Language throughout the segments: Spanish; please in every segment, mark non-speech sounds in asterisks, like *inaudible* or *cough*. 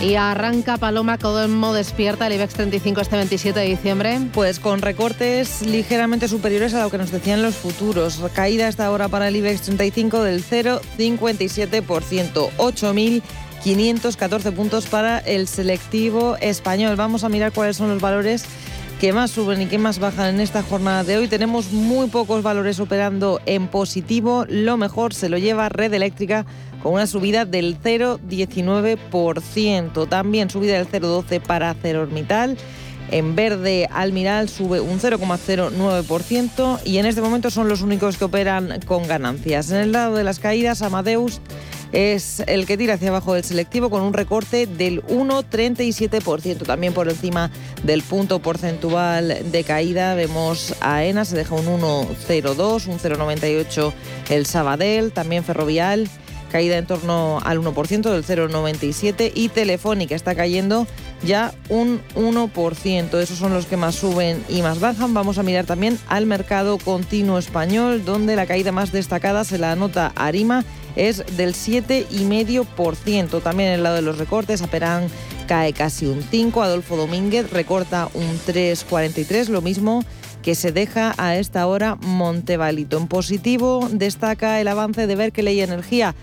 Y arranca Paloma Codemo despierta el IBEX 35 este 27 de diciembre. Pues con recortes ligeramente superiores a lo que nos decían los futuros. Caída hasta ahora para el IBEX 35 del 0,57%. 8.514 puntos para el selectivo español. Vamos a mirar cuáles son los valores que más suben y que más bajan en esta jornada de hoy. Tenemos muy pocos valores operando en positivo. Lo mejor se lo lleva Red Eléctrica con una subida del 0,19%. También subida del 0,12% para Cerormital. En verde, Almiral sube un 0,09% y en este momento son los únicos que operan con ganancias. En el lado de las caídas, Amadeus es el que tira hacia abajo del selectivo con un recorte del 1,37%, también por encima del punto porcentual de caída. Vemos a ENA, se deja un 1,02, un 0,98 el Sabadell, también Ferrovial caída en torno al 1% del 0,97 y Telefónica está cayendo ya un 1%. Esos son los que más suben y más bajan. Vamos a mirar también al mercado continuo español, donde la caída más destacada se la anota Arima, es del 7,5%. También el lado de los recortes, Aperán cae casi un 5, Adolfo Domínguez recorta un 3,43, lo mismo que se deja a esta hora Montevalito. En positivo destaca el avance de Berkeley Energía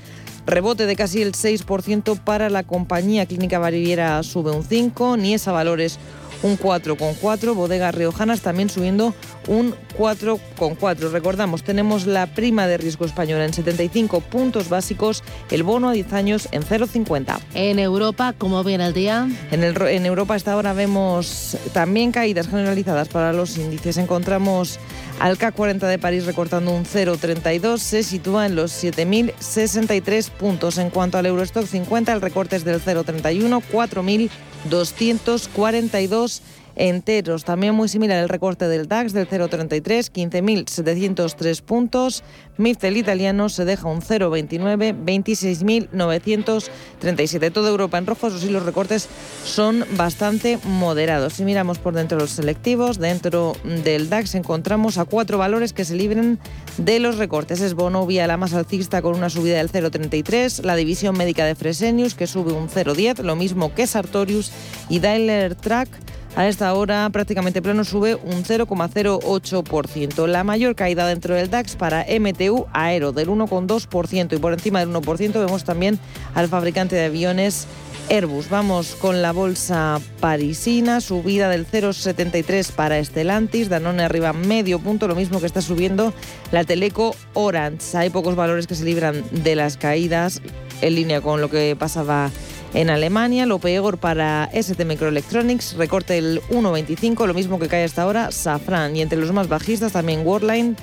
Rebote de casi el 6% para la compañía Clínica Baviera sube un 5, Niesa Valores un 4,4, Bodegas Riojanas también subiendo un 4,4. Recordamos, tenemos la prima de riesgo española en 75 puntos básicos, el bono a 10 años en 0,50. En Europa, ¿cómo viene el día? En, el, en Europa hasta ahora vemos también caídas generalizadas para los índices. Encontramos al CAC 40 de París recortando un 0,32, se sitúa en los 7.063 puntos. En cuanto al Eurostock 50, el recorte es del 0,31, 4.242 enteros. También muy similar el recorte del DAX del 0,33, 15.703 puntos. Miftel italiano se deja un 0,29, 26.937. Toda Europa en rojo, eso sí, los recortes son bastante moderados. Si miramos por dentro de los selectivos, dentro del DAX encontramos a cuatro valores que se libren de los recortes. Es Bonovia la más alcista con una subida del 0,33, la división médica de Fresenius que sube un 0,10, lo mismo que Sartorius y Daimler Track a esta hora prácticamente plano sube un 0,08%. La mayor caída dentro del DAX para MTU Aero del 1,2% y por encima del 1% vemos también al fabricante de aviones Airbus. Vamos con la bolsa parisina, subida del 0,73 para Estelantis, Danone arriba medio punto, lo mismo que está subiendo la Teleco Orange. Hay pocos valores que se libran de las caídas en línea con lo que pasaba en Alemania. Lo peor para ST Microelectronics, recorte el 1,25, lo mismo que cae hasta ahora Safran. Y entre los más bajistas también Worldline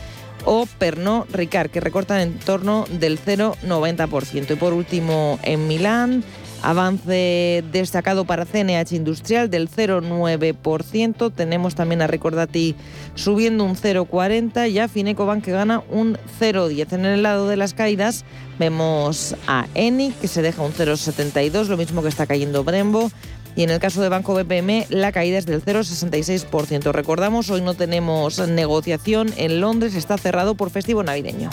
o Pernod Ricard, que recortan en torno del 0,90%. Y por último, en Milán, avance destacado para CNH Industrial del 0,9%. Tenemos también a Recordati subiendo un 0,40% y a Finecobank que gana un 0,10%. En el lado de las caídas, Vemos a Eni, que se deja un 0,72, lo mismo que está cayendo Brembo. Y en el caso de Banco BPM, la caída es del 0,66%. Recordamos, hoy no tenemos negociación en Londres, está cerrado por festivo navideño.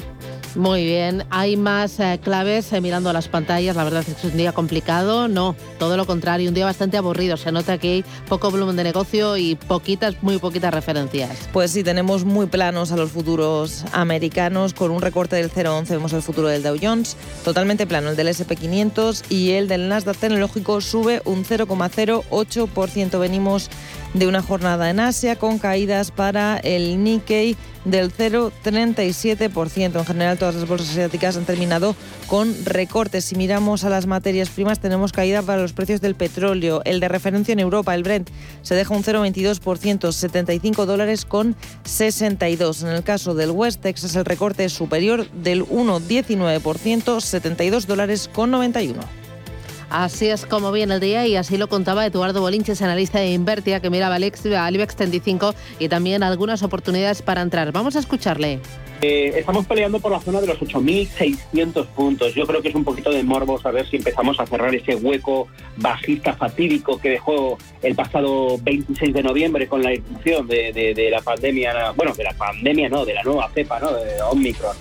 Muy bien, hay más eh, claves eh, mirando las pantallas, la verdad es que es un día complicado, no, todo lo contrario, un día bastante aburrido, se nota que hay poco volumen de negocio y poquitas, muy poquitas referencias. Pues sí, tenemos muy planos a los futuros americanos, con un recorte del 0,11 vemos el futuro del Dow Jones, totalmente plano el del SP500 y el del Nasdaq tecnológico sube un 0,08%, venimos de una jornada en Asia con caídas para el Nikkei del 0,37%. En general, todas las bolsas asiáticas han terminado con recortes. Si miramos a las materias primas, tenemos caída para los precios del petróleo. El de referencia en Europa, el Brent, se deja un 0,22%, 75 dólares con 62. En el caso del West Texas, el recorte es superior del 1,19%, 72 dólares con 91. Así es como viene el día y así lo contaba Eduardo Bolinches, analista de Invertia, que miraba al IBEX 35 y también algunas oportunidades para entrar. Vamos a escucharle. Eh, estamos peleando por la zona de los 8.600 puntos. Yo creo que es un poquito de morbo saber si empezamos a cerrar ese hueco bajista fatídico que dejó el pasado 26 de noviembre con la irrupción de, la pandemia, bueno, de la pandemia no, de la nueva cepa, ¿no? De Omicron.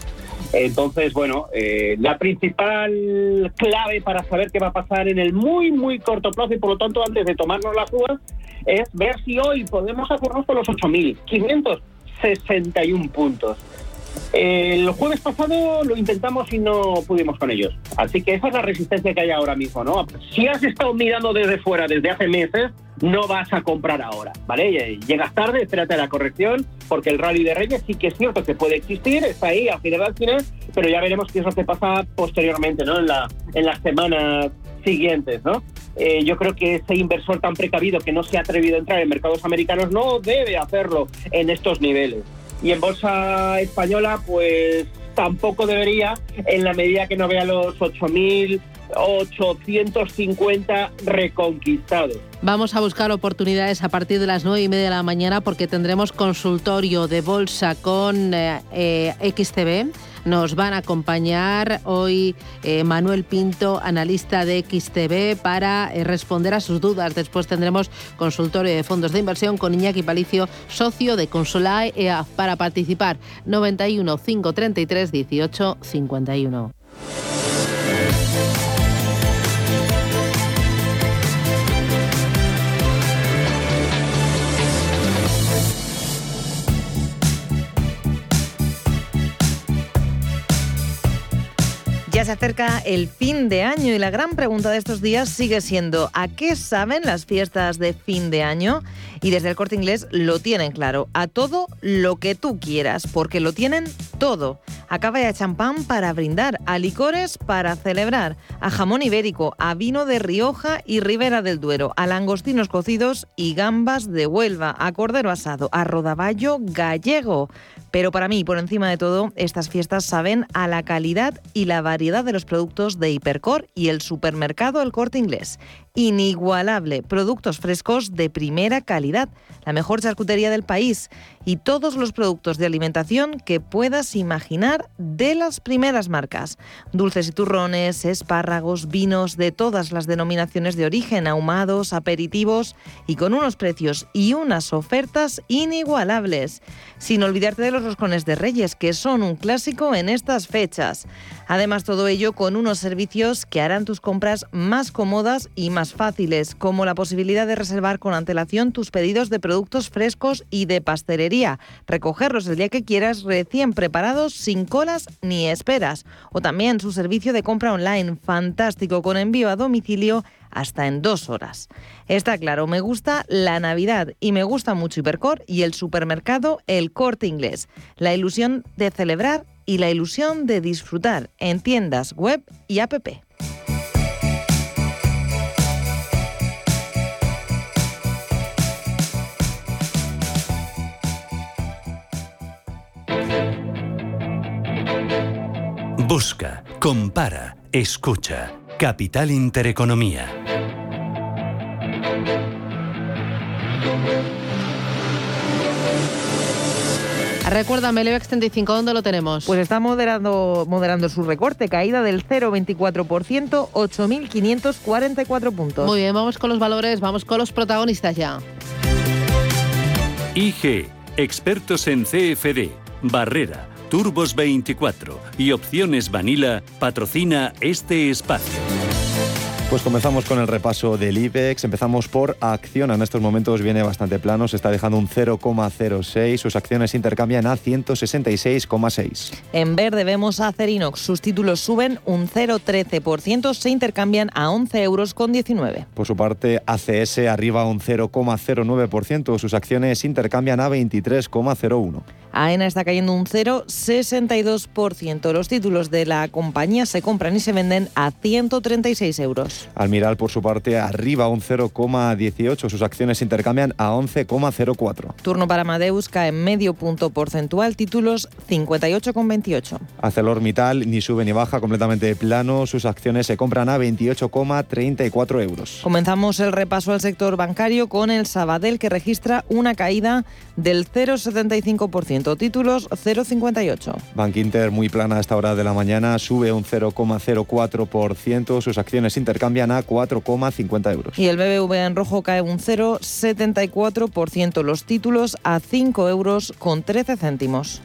Entonces, bueno, eh, la principal clave para saber qué va a pasar en el muy, muy corto plazo y por lo tanto antes de tomarnos las uvas es ver si hoy podemos hacernos con los 8.561 puntos. El jueves pasado lo intentamos y no pudimos con ellos. Así que esa es la resistencia que hay ahora mismo, ¿no? Si has estado mirando desde fuera desde hace meses, no vas a comprar ahora, ¿vale? Llegas tarde, espérate a la corrección, porque el rally de Reyes sí que es cierto que puede existir, está ahí al final al final, pero ya veremos qué es lo que pasa posteriormente, ¿no? En, la, en las semanas siguientes, ¿no? Eh, yo creo que ese inversor tan precavido que no se ha atrevido a entrar en mercados americanos no debe hacerlo en estos niveles y en bolsa española pues tampoco debería en la medida que no vea los 8.850 reconquistados. Vamos a buscar oportunidades a partir de las 9 y media de la mañana porque tendremos consultorio de bolsa con eh, eh, XTB nos van a acompañar hoy eh, Manuel Pinto, analista de XTB, para eh, responder a sus dudas. Después tendremos consultorio de fondos de inversión con Iñaki Palicio, socio de Consolae EA, para participar 91 533 18 51. Se acerca el fin de año y la gran pregunta de estos días sigue siendo ¿a qué saben las fiestas de fin de año? Y desde el corte inglés lo tienen claro, a todo lo que tú quieras, porque lo tienen todo. A cava y a champán para brindar, a licores para celebrar, a jamón ibérico, a vino de Rioja y Ribera del Duero, a langostinos cocidos y gambas de Huelva, a cordero asado, a rodaballo gallego. Pero para mí, por encima de todo, estas fiestas saben a la calidad y la variedad de los productos de Hipercor y el supermercado El Corte Inglés. Inigualable, productos frescos de primera calidad, la mejor charcutería del país y todos los productos de alimentación que puedas imaginar de las primeras marcas. Dulces y turrones, espárragos, vinos de todas las denominaciones de origen, ahumados, aperitivos y con unos precios y unas ofertas inigualables. Sin olvidarte de los roscones de Reyes, que son un clásico en estas fechas. Además, todo ello con unos servicios que harán tus compras más cómodas y más fáciles, como la posibilidad de reservar con antelación tus pedidos de productos frescos y de pastelería, recogerlos el día que quieras recién preparados, sin colas ni esperas. O también su servicio de compra online, fantástico, con envío a domicilio hasta en dos horas. Está claro, me gusta la Navidad y me gusta mucho Hipercor y el supermercado El Corte Inglés. La ilusión de celebrar y la ilusión de disfrutar en tiendas web y app. Busca, compara, escucha. Capital Intereconomía. Recuérdame, el IBEX 35, ¿dónde lo tenemos? Pues está moderando, moderando su recorte, caída del 0,24%, 8.544 puntos. Muy bien, vamos con los valores, vamos con los protagonistas ya. IG, expertos en CFD, Barrera, Turbos 24 y Opciones Vanilla patrocina este espacio. Pues comenzamos con el repaso del IBEX. Empezamos por Acciona. En estos momentos viene bastante plano, se está dejando un 0,06. Sus acciones intercambian a 166,6. En verde vemos a Cerinox. Sus títulos suben un 0,13%, se intercambian a 11 euros con 19. Por su parte, ACS arriba un 0,09%. Sus acciones intercambian a 23,01. AENA está cayendo un 0,62%. Los títulos de la compañía se compran y se venden a 136 euros. Almiral, por su parte, arriba un 0,18. Sus acciones se intercambian a 11,04. Turno para Amadeus cae medio punto porcentual, títulos 58,28. ArcelorMittal ni sube ni baja, completamente plano. Sus acciones se compran a 28,34 euros. Comenzamos el repaso al sector bancario con el Sabadell que registra una caída del 0,75%, títulos 0,58. Bank Inter muy plana a esta hora de la mañana, sube un 0,04%, sus acciones intercambian a 4,50 euros. Y el BBVA en rojo cae un 0,74%, los títulos a 5 euros con 13 céntimos.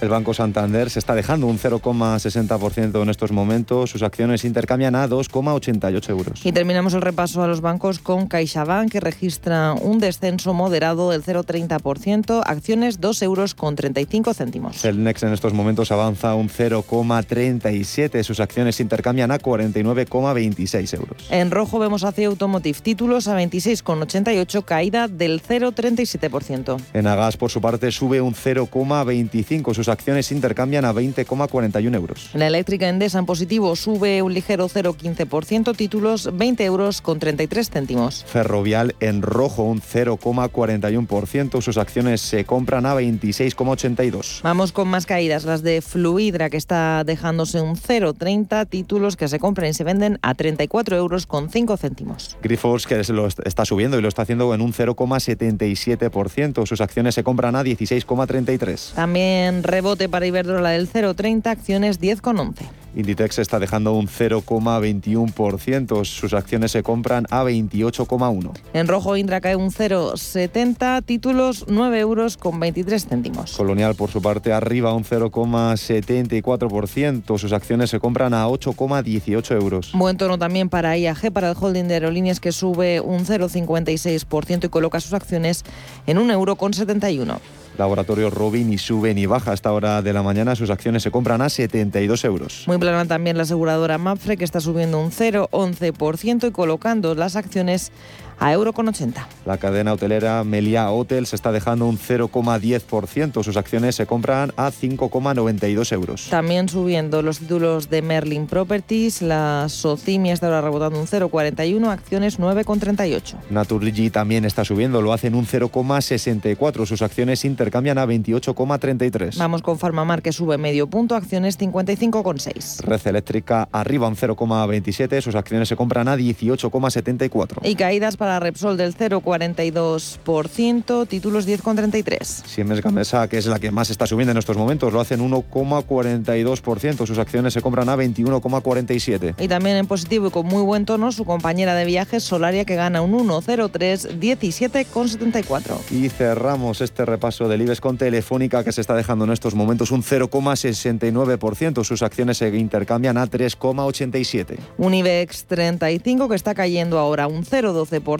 El Banco Santander se está dejando un 0,60% en estos momentos. Sus acciones intercambian a 2,88 euros. Y terminamos el repaso a los bancos con CaixaBank, que registra un descenso moderado del 0,30%, acciones 2 euros con 35 céntimos. El Next en estos momentos avanza un 0,37. Sus acciones intercambian a 49,26 euros. En rojo vemos hacia Automotive títulos a 26,88, caída del 0,37%. En Agas, por su parte, sube un 0,25 sus acciones intercambian a 20,41 euros. La eléctrica Endesa en positivo sube un ligero 0,15%, títulos 20 euros con 33 céntimos. Ferrovial en rojo un 0,41%, sus acciones se compran a 26,82. Vamos con más caídas, las de Fluidra que está dejándose un 0,30, títulos que se compran y se venden a 34 euros con 5 céntimos. Grifols que se lo está subiendo y lo está haciendo en un 0,77%, sus acciones se compran a 16,33. También rebote para Iberdrola del 0,30, acciones 10,11. Inditex está dejando un 0,21%. Sus acciones se compran a 28,1. En rojo Indra cae un 0,70, títulos 9 euros con 23 céntimos. Colonial por su parte arriba un 0,74%. Sus acciones se compran a 8,18 euros. Buen tono también para IAG, para el holding de aerolíneas que sube un 0,56% y coloca sus acciones en 1,71 euro con 71. Laboratorio Robin ni sube ni baja hasta hora de la mañana. Sus acciones se compran a 72 euros. Muy plana también la aseguradora Mapfre, que está subiendo un 0,11% y colocando las acciones a euro con 80. La cadena hotelera Melia Hotel se está dejando un 0,10%. Sus acciones se compran a 5,92 euros. También subiendo los títulos de Merlin Properties. La Socimi está ahora rebotando un 0,41, acciones 9,38. Naturgy también está subiendo, lo hacen un 0,64. Sus acciones intercambian a 28,33. Vamos con Farmamar que sube medio punto, acciones 55,6. Red Eléctrica arriba un 0,27. Sus acciones se compran a 18,74. Y caídas para Repsol del 0,42%, títulos 10,33. Siemens Gamesa, que es la que más está subiendo en estos momentos, lo hacen 1,42%. Sus acciones se compran a 21,47. Y también en positivo y con muy buen tono, su compañera de viajes Solaria, que gana un 1,03, 17,74. Y cerramos este repaso del IBEX con Telefónica, que se está dejando en estos momentos un 0,69%. Sus acciones se intercambian a 3,87. Un IBEX 35 que está cayendo ahora un 0,12%.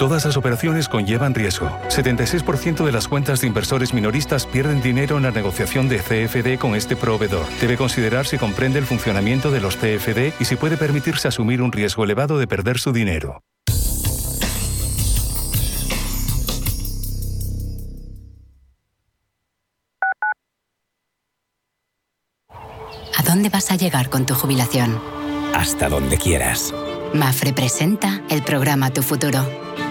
Todas las operaciones conllevan riesgo. 76% de las cuentas de inversores minoristas pierden dinero en la negociación de CFD con este proveedor. Debe considerar si comprende el funcionamiento de los CFD y si puede permitirse asumir un riesgo elevado de perder su dinero. ¿A dónde vas a llegar con tu jubilación? Hasta donde quieras. Mafre presenta el programa Tu Futuro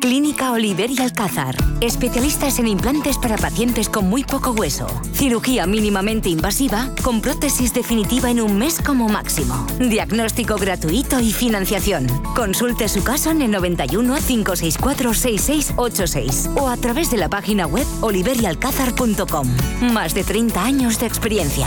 Clínica Oliver y Alcázar. Especialistas en implantes para pacientes con muy poco hueso. Cirugía mínimamente invasiva con prótesis definitiva en un mes como máximo. Diagnóstico gratuito y financiación. Consulte su caso en el 91 564 6686 o a través de la página web oliverialcázar.com. Más de 30 años de experiencia.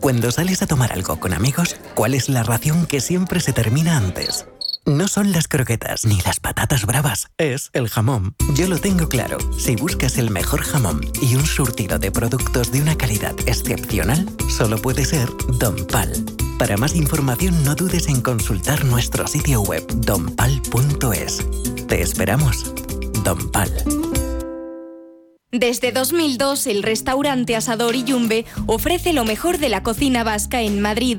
Cuando sales a tomar algo con amigos, ¿cuál es la ración que siempre se termina antes? No son las croquetas ni las patatas bravas, es el jamón. Yo lo tengo claro. Si buscas el mejor jamón y un surtido de productos de una calidad excepcional, solo puede ser Don Pal. Para más información no dudes en consultar nuestro sitio web donpal.es. Te esperamos. Don Pal. Desde 2002, el restaurante Asador y Yumbe ofrece lo mejor de la cocina vasca en Madrid.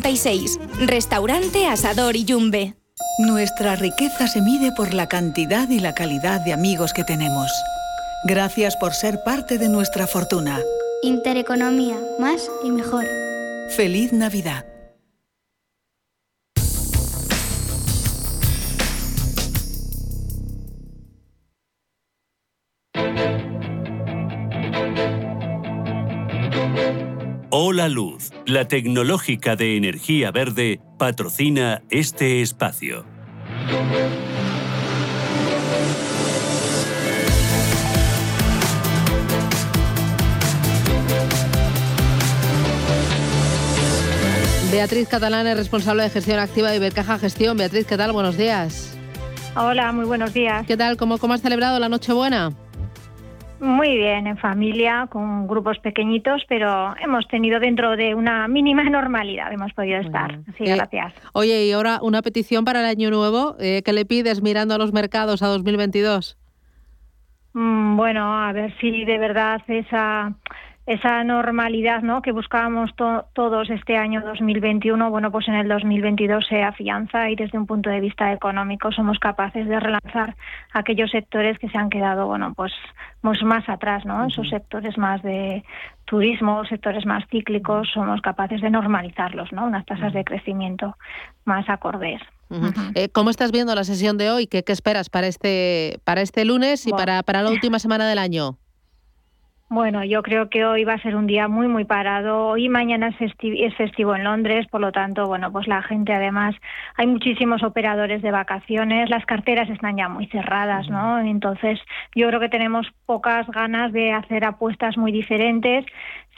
1096. Restaurante Asador y Yumbe. Nuestra riqueza se mide por la cantidad y la calidad de amigos que tenemos. Gracias por ser parte de nuestra fortuna. Intereconomía, más y mejor. Feliz Navidad. Hola Luz, la tecnológica de energía verde, patrocina este espacio. Beatriz Catalán es responsable de gestión activa de Ibercaja Gestión. Beatriz, ¿qué tal? Buenos días. Hola, muy buenos días. ¿Qué tal? ¿Cómo, cómo has celebrado la Nochebuena? Muy bien, en familia, con grupos pequeñitos, pero hemos tenido dentro de una mínima *laughs* normalidad, hemos podido estar. Sí, Eh, gracias. Oye, y ahora una petición para el año nuevo. Eh, ¿Qué le pides mirando a los mercados a 2022? Mm, Bueno, a ver si de verdad esa esa normalidad ¿no? que buscábamos to- todos este año 2021, bueno, pues en el 2022 se afianza y desde un punto de vista económico somos capaces de relanzar aquellos sectores que se han quedado, bueno, pues, pues más atrás, ¿no? Esos sectores más de turismo, sectores más cíclicos, somos capaces de normalizarlos, ¿no? Unas tasas de crecimiento más acordes. Eh, ¿Cómo estás viendo la sesión de hoy? ¿Qué, qué esperas para este, para este lunes y para, para la última semana del año? Bueno, yo creo que hoy va a ser un día muy, muy parado. Hoy y mañana es, festi- es festivo en Londres, por lo tanto, bueno, pues la gente además, hay muchísimos operadores de vacaciones, las carteras están ya muy cerradas, ¿no? Entonces, yo creo que tenemos pocas ganas de hacer apuestas muy diferentes.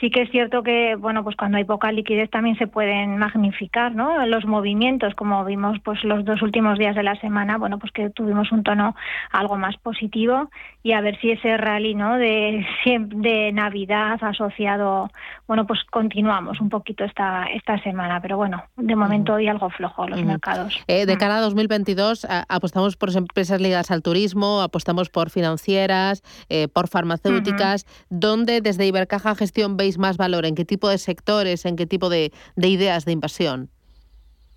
Sí que es cierto que, bueno, pues cuando hay poca liquidez también se pueden magnificar, ¿no? Los movimientos, como vimos pues los dos últimos días de la semana, bueno, pues que tuvimos un tono algo más positivo y a ver si ese rally, ¿no? De de Navidad asociado, bueno, pues continuamos un poquito esta esta semana, pero bueno, de momento hoy algo flojo los mercados. Eh, Mm. de cara a 2022, a- apostamos por empresas ligadas al turismo, apostamos por financieras, eh, por farmacéuticas. ¿Dónde desde Ibercaja Gestión veis más valor? ¿En qué tipo de sectores? ¿En qué tipo de, de ideas de invasión?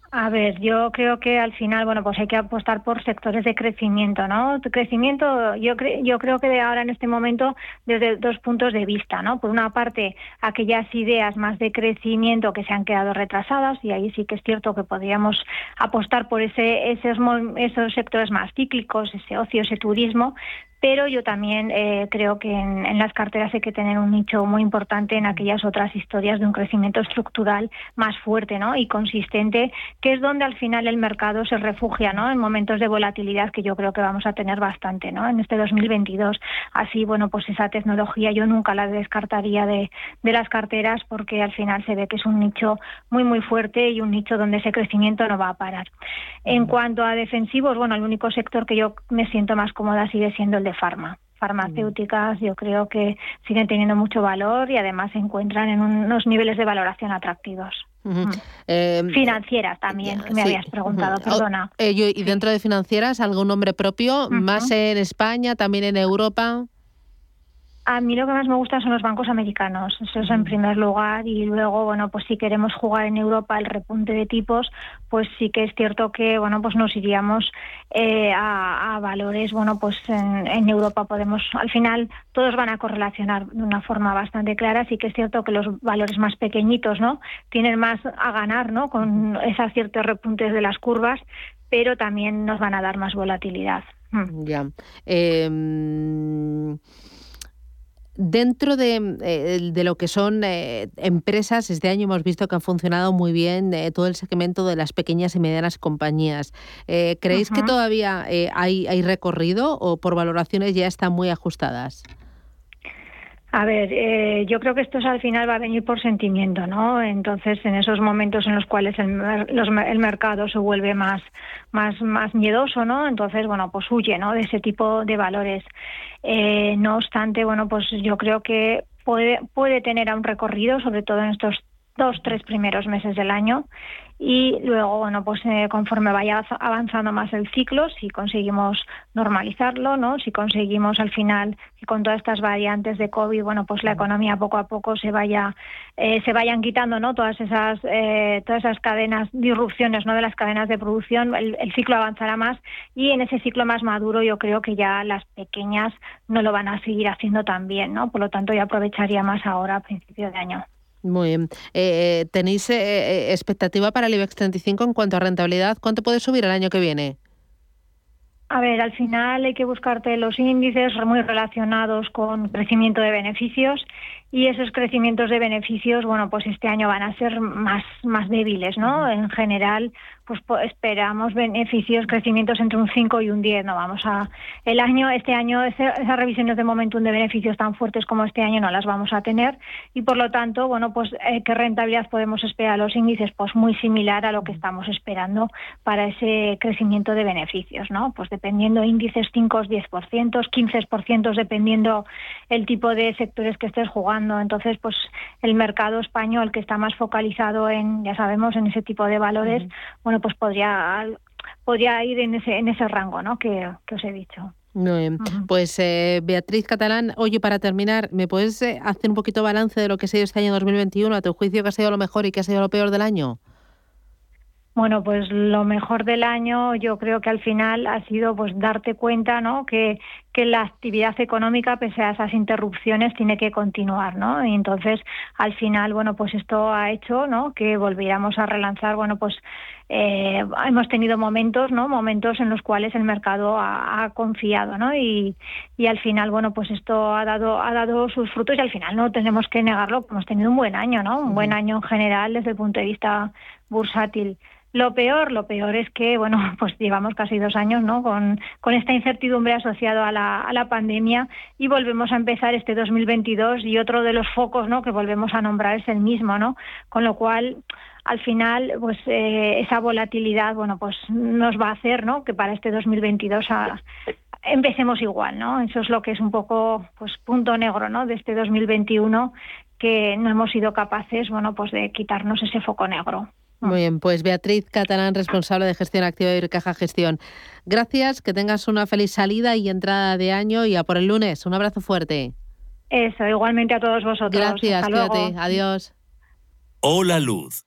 A ver, yo creo que al final, bueno, pues hay que apostar por sectores de crecimiento, ¿no? Crecimiento, yo, cre- yo creo que de ahora en este momento desde dos puntos de vista, ¿no? Por una parte, aquellas ideas más de crecimiento que se han quedado retrasadas y ahí sí que es cierto que podríamos apostar por ese, esos, esos sectores más cíclicos, ese ocio, ese turismo, pero yo también eh, creo que en, en las carteras hay que tener un nicho muy importante en aquellas otras historias de un crecimiento estructural más fuerte ¿no? y consistente, que es donde al final el mercado se refugia ¿no? en momentos de volatilidad que yo creo que vamos a tener bastante ¿no? en este 2022. Así, bueno, pues esa tecnología yo nunca la descartaría de, de las carteras porque al final se ve que es un nicho muy, muy fuerte y un nicho donde ese crecimiento no va a parar. En cuanto a defensivos, bueno, el único sector que yo me siento más cómoda sigue siendo el de farma. Farmacéuticas yo creo que siguen teniendo mucho valor y además se encuentran en unos niveles de valoración atractivos. Ujú. Eh, Financieras también, que me sí. habías preguntado, Ujú. perdona. Eh, yo- ¿Y dentro de financieras algún nombre propio? ¿Más en España, también en Europa? A mí lo que más me gusta son los bancos americanos, eso es en primer lugar, y luego, bueno, pues si queremos jugar en Europa el repunte de tipos, pues sí que es cierto que, bueno, pues nos iríamos eh, a, valores, bueno, pues en, Europa podemos, al final todos van a correlacionar de una forma bastante clara, sí que es cierto que los valores más pequeñitos, ¿no? Tienen más a ganar, ¿no? Con esos ciertos repuntes de las curvas, pero también nos van a dar más volatilidad. Hmm. Ya. Em, Dentro eh, de, lo que son eh, empresas, este año hemos visto que ha funcionado muy bien eh, todo el segmento de las pequeñas y medianas compañías. ¿Creéis que todavía hay, hay recorrido o por valoraciones ya están muy ajustadas? A ver, eh, yo creo que esto al final va a venir por sentimiento, ¿no? Entonces, en esos momentos en los cuales el, el mercado se vuelve más, más, más miedoso, ¿no? Entonces, bueno, pues huye, ¿no? De ese tipo de valores. Eh, no obstante, bueno, pues yo creo que puede, puede tener un recorrido, sobre todo en estos dos, tres primeros meses del año y luego, bueno, pues eh, conforme vaya avanzando más el ciclo, si conseguimos normalizarlo, ¿no? Si conseguimos al final que con todas estas variantes de COVID, bueno, pues la economía poco a poco se vaya eh, se vayan quitando, ¿no? Todas esas eh, todas esas cadenas disrupciones, ¿no? De las cadenas de producción, el, el ciclo avanzará más y en ese ciclo más maduro yo creo que ya las pequeñas no lo van a seguir haciendo tan bien, ¿no? Por lo tanto, yo aprovecharía más ahora a principio de año. Muy bien. Eh, ¿Tenéis eh, expectativa para el IBEX 35 en cuanto a rentabilidad? ¿Cuánto puede subir el año que viene? A ver, al final hay que buscarte los índices muy relacionados con crecimiento de beneficios y esos crecimientos de beneficios, bueno, pues este año van a ser más, más débiles, ¿no? En general, pues esperamos beneficios, crecimientos entre un 5 y un 10, no vamos a el año este año esas revisiones de momentum de beneficios tan fuertes como este año no las vamos a tener y por lo tanto, bueno, pues eh, qué rentabilidad podemos esperar a los índices, pues muy similar a lo que estamos esperando para ese crecimiento de beneficios, ¿no? Pues dependiendo índices 5 10%, 15% dependiendo el tipo de sectores que estés jugando, entonces pues el mercado español que está más focalizado en ya sabemos en ese tipo de valores, bueno, pues podría, podría ir en ese, en ese rango ¿no? que, os he dicho. Pues eh, Beatriz Catalán, oye, para terminar, ¿me puedes eh, hacer un poquito balance de lo que ha sido este año 2021? ¿A tu juicio qué ha sido lo mejor y qué ha sido lo peor del año? Bueno, pues lo mejor del año yo creo que al final ha sido pues darte cuenta, ¿no? Que, que la actividad económica, pese a esas interrupciones, tiene que continuar, ¿no? Y entonces, al final, bueno, pues esto ha hecho, ¿no? Que volviéramos a relanzar, bueno, pues eh, hemos tenido momentos, ¿no? Momentos en los cuales el mercado ha, confiado, ¿no? Y, y, al final, bueno, pues esto ha dado, ha dado sus frutos y al final no tenemos que negarlo, hemos tenido un buen año, ¿no? Un buen año en general desde el punto de vista bursátil. Lo peor, lo peor es que, bueno, *laughs* pues llevamos casi dos años, ¿no? Con, con esta incertidumbre asociada a la, a la pandemia y volvemos a empezar este 2022 y otro de los focos, ¿no? Que volvemos a nombrar es el mismo, ¿no? Con lo cual, al final, pues eh, esa volatilidad, bueno, pues nos va a hacer, ¿no? Que para este 2022 empecemos igual, ¿no? Eso es lo que es un poco, pues, punto negro, ¿no? De este 2021 que no hemos sido capaces, bueno, pues de quitarnos ese foco negro. Muy bien, pues Beatriz Catalán, responsable de gestión activa de Caja Gestión. Gracias, que tengas una feliz salida y entrada de año y a por el lunes. Un abrazo fuerte. Eso, igualmente a todos vosotros. Gracias, cuídate. Adiós. Hola Luz,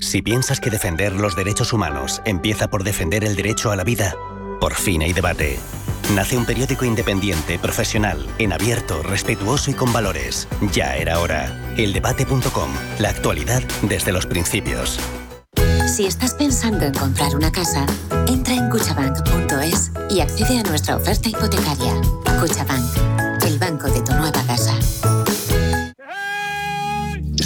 Si piensas que defender los derechos humanos empieza por defender el derecho a la vida, por fin hay debate. Nace un periódico independiente, profesional, en abierto, respetuoso y con valores. Ya era hora. Eldebate.com. La actualidad desde los principios. Si estás pensando en comprar una casa, entra en cuchabank.es y accede a nuestra oferta hipotecaria. Cuchabank, el banco de tu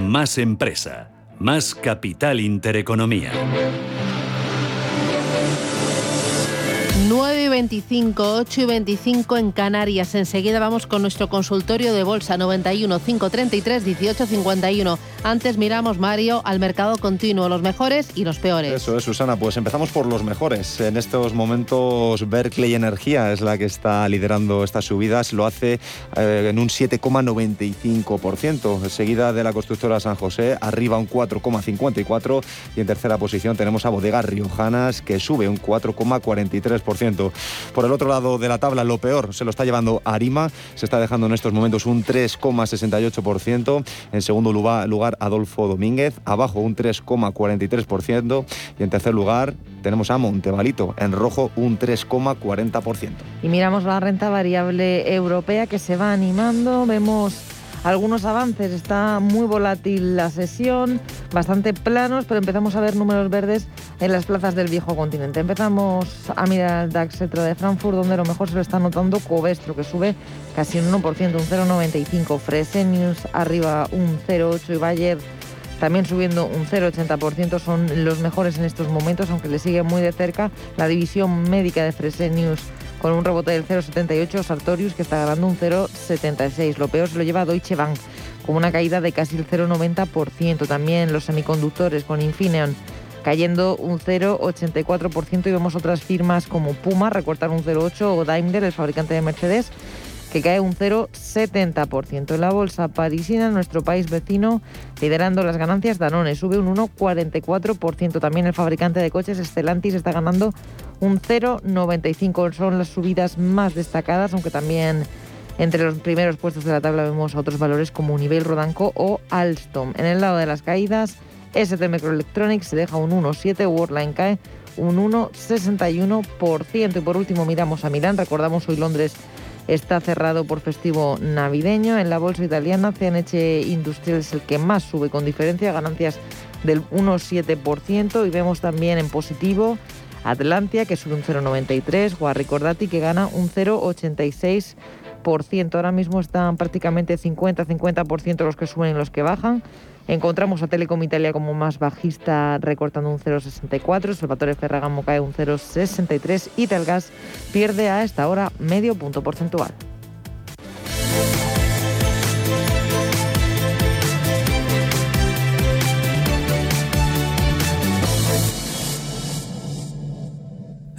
más empresa, más capital intereconomía. 9 y 25, 8 y 25 en Canarias. Enseguida vamos con nuestro consultorio de bolsa 91 533 18 51. Antes miramos, Mario, al mercado continuo, los mejores y los peores. Eso es, Susana. Pues empezamos por los mejores. En estos momentos, Berkeley Energía es la que está liderando estas subidas. Lo hace eh, en un 7,95%. Seguida de la constructora San José, arriba un 4,54%. Y en tercera posición tenemos a Bodegas Riojanas, que sube un 4,43%. Por el otro lado de la tabla, lo peor se lo está llevando Arima, se está dejando en estos momentos un 3,68%. En segundo lugar, Adolfo Domínguez, abajo un 3,43%. Y en tercer lugar, tenemos a Montevalito, en rojo un 3,40%. Y miramos la renta variable europea que se va animando, vemos algunos avances. Está muy volátil la sesión, bastante planos, pero empezamos a ver números verdes en las plazas del viejo continente. Empezamos a mirar el DAX Etro de Frankfurt, donde lo mejor se lo está notando Covestro, que sube casi un 1%, un 0,95. Fresenius arriba un 0,8 y Bayer también subiendo un 0,80%, son los mejores en estos momentos, aunque le sigue muy de cerca la división médica de Fresenius con un rebote del 0,78, Sartorius que está ganando un 0,76. Lo peor se lo lleva Deutsche Bank con una caída de casi el 0,90%. También los semiconductores con Infineon cayendo un 0,84% y vemos otras firmas como Puma recortar un 0,8% o Daimler, el fabricante de Mercedes, que cae un 0,70%. En la bolsa parisina, nuestro país vecino, liderando las ganancias, Danone sube un 1,44%. También el fabricante de coches, Stellantis, está ganando un 0,95%. Son las subidas más destacadas, aunque también entre los primeros puestos de la tabla vemos otros valores como Univel, Rodanco o Alstom. En el lado de las caídas, ST Microelectronics se deja un 1,7%, Worldline cae un 1,61%. Y por último miramos a Milán, recordamos hoy Londres está cerrado por festivo navideño. En la bolsa italiana, CNH Industrial es el que más sube con diferencia, ganancias del 1,7%. Y vemos también en positivo Atlantia, que sube un 0,93%, Guarricordati, que gana un 0,86%. Ahora mismo están prácticamente 50-50% los que suben y los que bajan. Encontramos a Telecom Italia como más bajista recortando un 0,64, Salvatore Ferragamo cae un 0,63 y Telgas pierde a esta hora medio punto porcentual.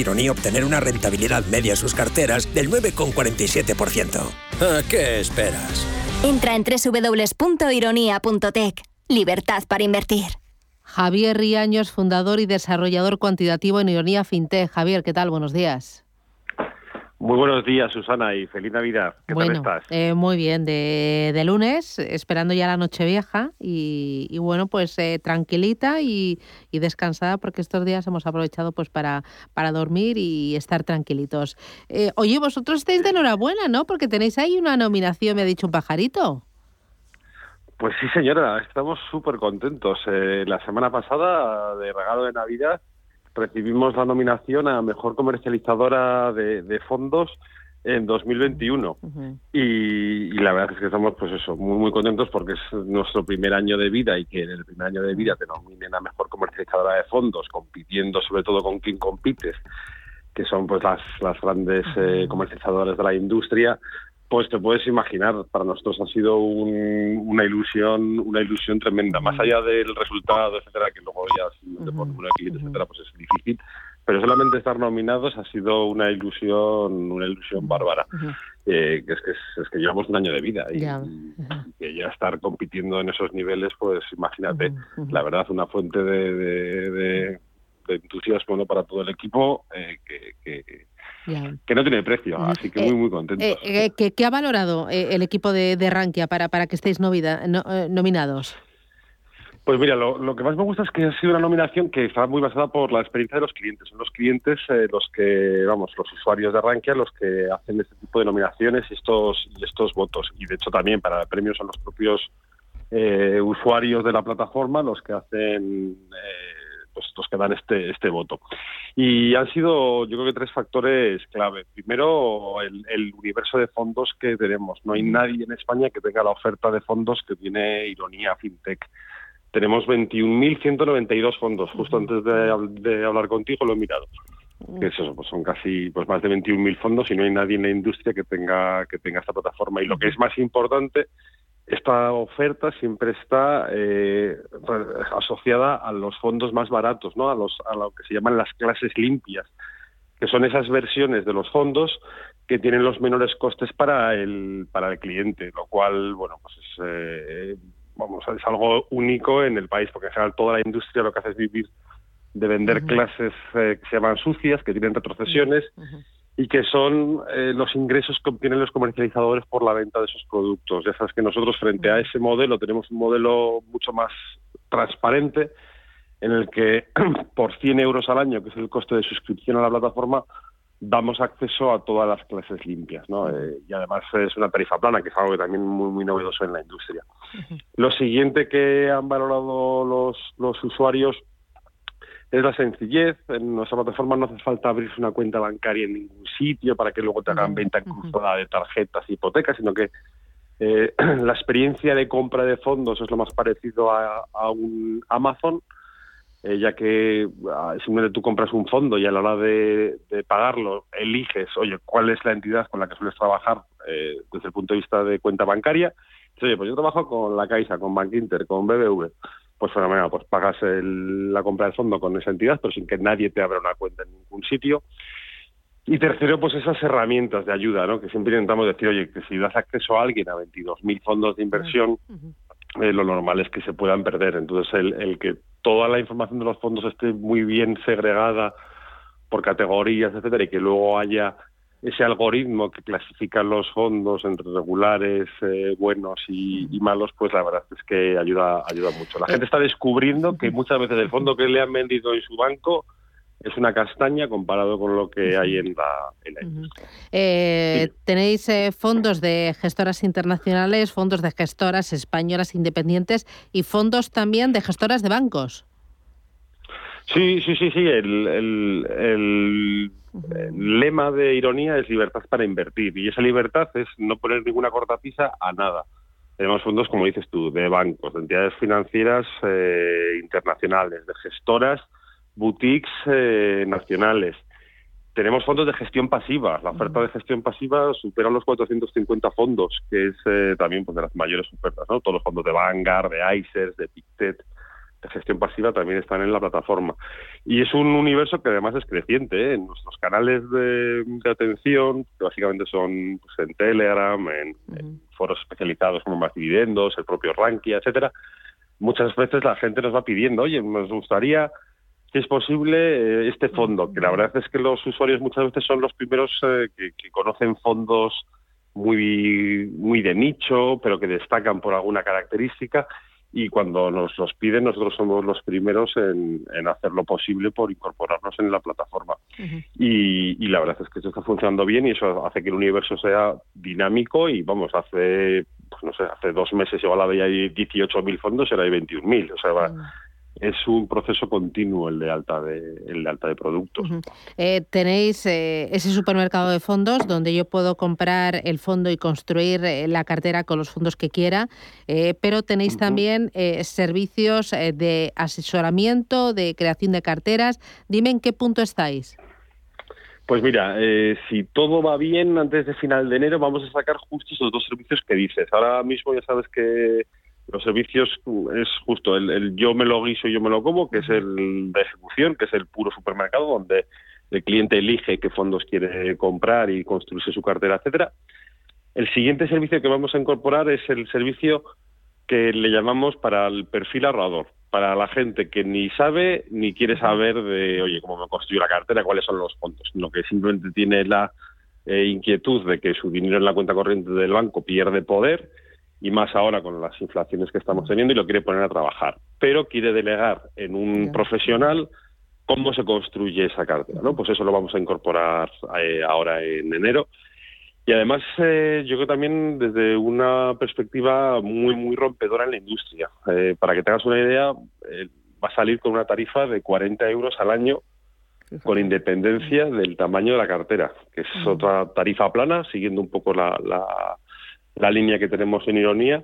Ironía obtener una rentabilidad media en sus carteras del 9,47%. ¿A qué esperas? Entra en www.ironia.tech. Libertad para invertir. Javier Riaños, fundador y desarrollador cuantitativo en Ironía FinTech. Javier, ¿qué tal? Buenos días. Muy buenos días, Susana, y feliz Navidad. ¿Qué bueno, tal estás? Eh, muy bien, de, de, lunes, esperando ya la noche vieja y, y bueno, pues eh, tranquilita y, y, descansada porque estos días hemos aprovechado pues para, para dormir y estar tranquilitos. Eh, oye, vosotros estáis de enhorabuena, ¿no? Porque tenéis ahí una nominación, me ha dicho un pajarito. Pues sí, señora, estamos súper contentos. Eh, la semana pasada, de regalo de Navidad, recibimos la nominación a Mejor Comercializadora de, de Fondos en 2021 uh -huh. y, y, la verdad es que estamos pues eso muy muy contentos porque es nuestro primer año de vida y que en el primer año de vida te nominen a mejor comercializadora de fondos compitiendo sobre todo con quien compites que son pues las las grandes eh, comercializadoras de la industria pues te puedes imaginar, para nosotros ha sido un, una ilusión, una ilusión tremenda. Más allá del resultado, etcétera, que luego ya si te pones un etcétera, pues es difícil. Pero solamente estar nominados ha sido una ilusión, una ilusión bárbara. Eh, que es que es, que llevamos un año de vida y, ya. y ya estar compitiendo en esos niveles, pues imagínate, la verdad, una fuente de, de, de, de entusiasmo ¿no? para todo el equipo eh, que, que Ya. que no tiene precio, así que muy, muy contentos. Eh, eh, ¿qué, ¿qué, ha valorado eh, el equipo de, de Rankia para, para que estéis novida, no, eh, nominados? Pues mira, lo, lo, que más me gusta es que ha sido una nominación que está muy basada por la experiencia de los clientes. Son los clientes eh, los que, vamos, los usuarios de Rankia los que hacen este tipo de nominaciones y estos, y estos votos. Y de hecho también para el premio son los propios eh, usuarios de la plataforma los que hacen pues los que dan este este voto. Y han sido yo creo que tres factores clave. Primero el, el, universo de fondos que tenemos. No hay nadie en España que tenga la oferta de fondos que tiene ironía fintech. Tenemos 21.192 fondos. Justo antes de, de, hablar contigo lo he mirado. Que es eso, pues son casi pues más de 21.000 fondos y no hay nadie en la industria que tenga que tenga esta plataforma. Y lo que es más importante esta oferta siempre está eh, asociada a los fondos más baratos, ¿no? A, los, a lo que se llaman las clases limpias, que son esas versiones de los fondos que tienen los menores costes para el, para el cliente, lo cual, bueno, pues es, eh, vamos, es algo único en el país, porque en general toda la industria lo que hace es vivir de vender uh -huh. clases eh, que se llaman sucias, que tienen retrocesiones, uh -huh y que son eh, los ingresos que obtienen los comercializadores por la venta de esos productos. Ya sabes que nosotros frente a ese modelo tenemos un modelo mucho más transparente en el que *clears throat* por 100 euros al año, que es el coste de suscripción a la plataforma, damos acceso a todas las clases limpias, ¿no? Eh, y además es una tarifa plana, que es algo que también muy, muy novedoso en la industria. Uh -huh. Lo siguiente que han valorado los, los usuarios es la sencillez. En nuestra plataforma no hace falta abrirse una cuenta bancaria en ningún sitio para que luego te hagan venta cruzada de tarjetas y hipotecas, sino que eh, *clears throat* la experiencia de compra de fondos es lo más parecido a, a un Amazon, eh, ya que ah, simplemente tú compras un fondo y a la hora de, de, pagarlo eliges, oye, cuál es la entidad con la que sueles trabajar eh, desde el punto de vista de cuenta bancaria. Entonces, oye, pues yo trabajo con la Caixa, con Bank Inter, con BBV pues fenomenal, pues pagas el, la compra del fondo con esa entidad, pero sin que nadie te abra una cuenta en ningún sitio. Y tercero, pues esas herramientas de ayuda, ¿no? Que siempre intentamos decir, oye, que si das acceso a alguien a 22.000 fondos de inversión, uh -huh. eh, lo normal es que se puedan perder. Entonces, el, el, que toda la información de los fondos esté muy bien segregada por categorías, etcétera, y que luego haya ese algoritmo que clasifica los fondos entre regulares, eh, buenos y, y, malos, pues la verdad es que ayuda, ayuda mucho. La gente está descubriendo que muchas veces el fondo que le han vendido en su banco es una castaña comparado con lo que hay en la, en la industria. Eh, sí. Tenéis eh, fondos de gestoras internacionales, fondos de gestoras españolas independientes y fondos también de gestoras de bancos. Sí, sí, sí, sí. El, el, el, el, lema de ironía es libertad para invertir y esa libertad es no poner ninguna cortapisa a nada. Tenemos fondos, como dices tú, de bancos, de entidades financieras eh, internacionales, de gestoras, boutiques eh, nacionales. Tenemos fondos de gestión pasiva. La oferta de gestión pasiva supera los 450 fondos, que es eh, también pues, de las mayores ofertas. ¿no? Todos los fondos de Vanguard, de ICERS, de Pictet de gestión pasiva también están en la plataforma. Y es un universo que además es creciente. ¿eh? En nuestros canales de, de, atención, que básicamente son pues, en Telegram, en, uh -huh. en, foros especializados como Más Dividendos, el propio Rankia, etcétera, muchas veces la gente nos va pidiendo, oye, nos gustaría si es posible eh, este fondo, que la verdad es que los usuarios muchas veces son los primeros eh, que, conocen fondos muy, muy de nicho, pero que destacan por alguna característica y cuando nos los piden nosotros somos los primeros en, hacer lo posible por incorporarnos en la plataforma. y, la verdad es que esto está funcionando bien y eso hace que el universo sea dinámico y vamos, hace, pues no sé, hace dos meses igual había 18.000 fondos, ahora hay 21.000, o sea, va, es un proceso continuo el de alta de, el de, alta de productos. Eh, tenéis eh, ese supermercado de fondos donde yo puedo comprar el fondo y construir eh, la cartera con los fondos que quiera, pero tenéis también servicios de asesoramiento, de creación de carteras. Dime en qué punto estáis. Pues mira, si todo va bien antes de final de enero vamos a sacar justo esos dos servicios que dices. Ahora mismo ya sabes que los servicios es justo el, yo me lo guiso y yo me lo como, que es el de ejecución, que es el puro supermercado, donde el cliente elige qué fondos quiere comprar y construirse su cartera, etcétera. El siguiente servicio que vamos a incorporar es el servicio que le llamamos para el perfil ahorrador, para la gente que ni sabe ni quiere saber de, oye, cómo me construyo la cartera, cuáles son los fondos, sino que simplemente tiene la eh, inquietud de que su dinero en la cuenta corriente del banco pierde poder y más ahora con las inflaciones que estamos teniendo y lo quiere poner a trabajar, pero quiere delegar en un profesional cómo se construye esa cartera, ¿no? Pues eso lo vamos a incorporar eh, ahora en enero. Y además, eh, yo creo también desde una perspectiva muy, muy rompedora en la industria. Eh, para que tengas una idea, va a salir con una tarifa de 40 euros al año con independencia del tamaño de la cartera, que es otra tarifa plana, siguiendo un poco la, la línea que tenemos en ironía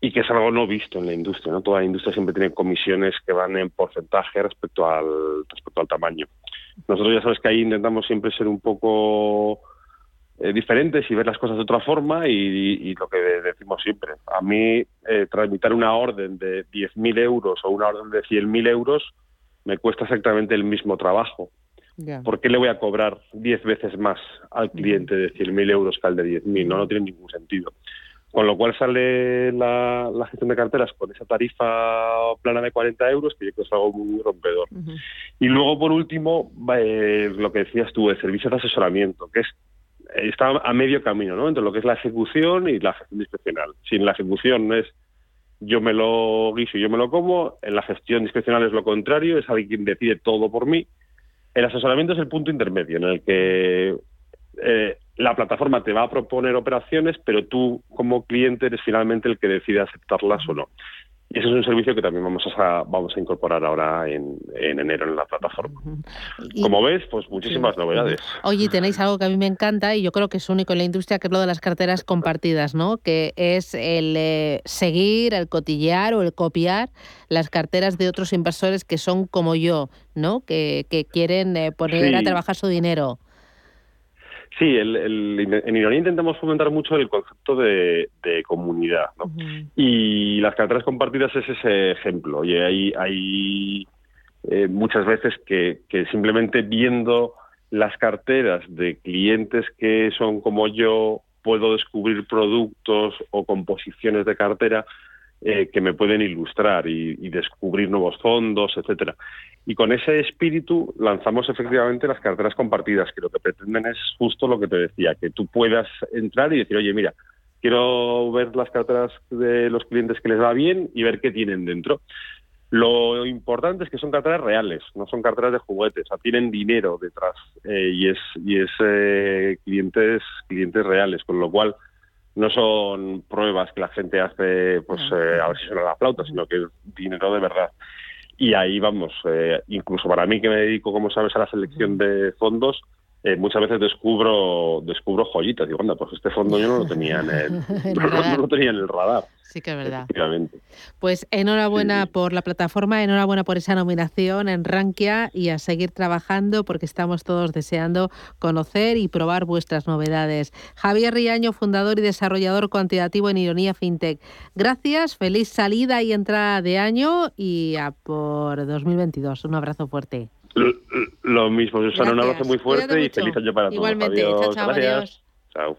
y que es algo no visto en la industria. ¿no? Toda la industria siempre tiene comisiones que van en porcentaje respecto al, respecto al tamaño. Nosotros ya sabes que ahí intentamos siempre ser un poco eh, diferentes y ver las cosas de otra forma y, lo que decimos siempre. A mí eh, transmitir una orden de 10.000 euros o una orden de 100.000 euros me cuesta exactamente el mismo trabajo. ¿Por qué le voy a cobrar 10 veces más al cliente de 100.000 euros que al de 10.000? No, no tiene ningún sentido. Con lo cual sale la, gestión de carteras con esa tarifa plana de 40 euros, que yo creo que es algo muy rompedor. Y luego, por último, eh, lo que decías tú, el servicio de asesoramiento, que es está a medio camino ¿no? entre lo que es la ejecución y la gestión discrecional. Si en la ejecución es yo me lo guiso y yo me lo como, en la gestión discrecional es lo contrario, es alguien quien decide todo por mí el asesoramiento es el punto intermedio en el que eh, la plataforma te va a proponer operaciones, pero tú como cliente eres finalmente el que decide aceptarlas o no. Y ese es un servicio que también vamos a, vamos a incorporar ahora en, enero en la plataforma. Como ves, pues muchísimas novedades. Oye, tenéis algo que a mí me encanta y yo creo que es único en la industria, que es lo de las carteras compartidas, ¿no? Que es el eh, seguir, el cotillear o el copiar las carteras de otros inversores que son como yo, ¿no? Que, quieren eh, poner a trabajar su dinero. Sí, en Ironía intentamos fomentar mucho el concepto de, comunidad, ¿no? Y las carteras compartidas es ese ejemplo. Y hay, hay eh, muchas veces que, simplemente viendo las carteras de clientes que son como yo, puedo descubrir productos o composiciones de cartera eh, que me pueden ilustrar y, descubrir nuevos fondos, etcétera. Y con ese espíritu lanzamos efectivamente las carteras compartidas, que lo que pretenden es justo lo que te decía, que tú puedas entrar y decir, oye, mira, quiero ver las carteras de los clientes que les va bien y ver qué tienen dentro. Lo importante es que son carteras reales, no son carteras de juguetes, o sea, tienen dinero detrás eh, y es, es eh, clientes, clientes reales, con lo cual no son pruebas que la gente hace pues eh, a ver si suena la flauta, sino que es dinero de verdad. Y ahí vamos, eh, incluso para mí que me dedico, como sabes, a la selección de fondos, eh, muchas veces descubro descubro joyitas. Digo, anda, pues este fondo yo no lo tenía en el, *laughs* *laughs* no, lo tenía en el radar. Sí que es verdad. Pues enhorabuena por la plataforma, enhorabuena por esa nominación en Rankia y a seguir trabajando porque estamos todos deseando conocer y probar vuestras novedades. Javier Riaño, fundador y desarrollador cuantitativo en Ironía FinTech. Gracias, feliz salida y entrada de año y a por 2022. Un abrazo fuerte. Lo mismo, Susana, un abrazo muy fuerte y feliz año para todos. Igualmente, adiós. chao, chao, Gracias. Chao.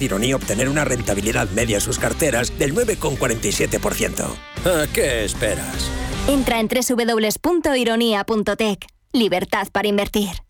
de Ironía obtener una rentabilidad media en sus carteras del 9,47%. ¿A qué esperas? Entra en www.ironía.tech. Libertad para invertir.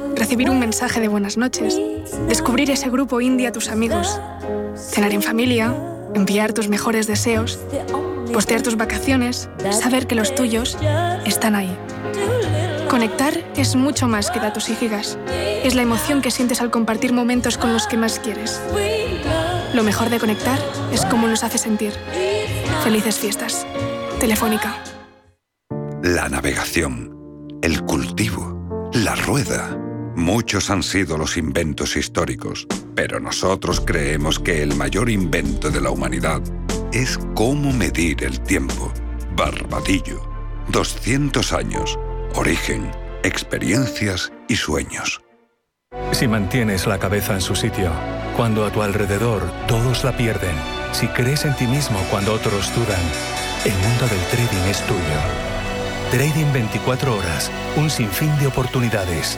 recibir un mensaje de buenas noches, descubrir ese grupo indie a tus amigos, cenar en familia, enviar tus mejores deseos, postear tus vacaciones, saber que los tuyos están ahí. Conectar es mucho más que datos y gigas. Es la emoción que sientes al compartir momentos con los que más quieres. Lo mejor de conectar es cómo nos hace sentir. Felices fiestas. Telefónica. La navegación el cultivo, la rueda. Muchos han sido los inventos históricos, pero nosotros creemos que el mayor invento de la humanidad es cómo medir el tiempo. Barbadillo. 200 años. Origen, experiencias y sueños. Si mantienes la cabeza en su sitio, cuando a tu alrededor todos la pierden, si crees en ti mismo cuando otros dudan, el mundo del trading es tuyo. Trading 24 horas, un sinfín de oportunidades.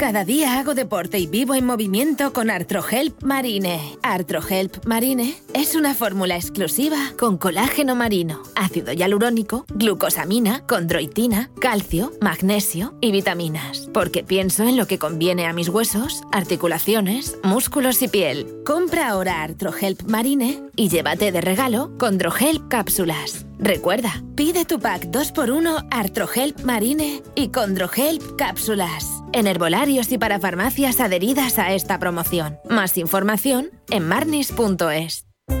Cada día hago deporte y vivo en movimiento con Artrohelp Marine. Artrohelp Marine es una fórmula exclusiva con colágeno marino, ácido hialurónico, glucosamina, condroitina, calcio, magnesio y vitaminas. Porque pienso en lo que conviene a mis huesos, articulaciones, músculos y piel. Compra ahora Artrohelp Marine y llévate de regalo Condrohelp cápsulas. Recuerda, pide tu pack 2x1 Artrohelp Marine y Condrohelp cápsulas en herbolarios y para farmacias adheridas a esta promoción. Más información en marnis.es.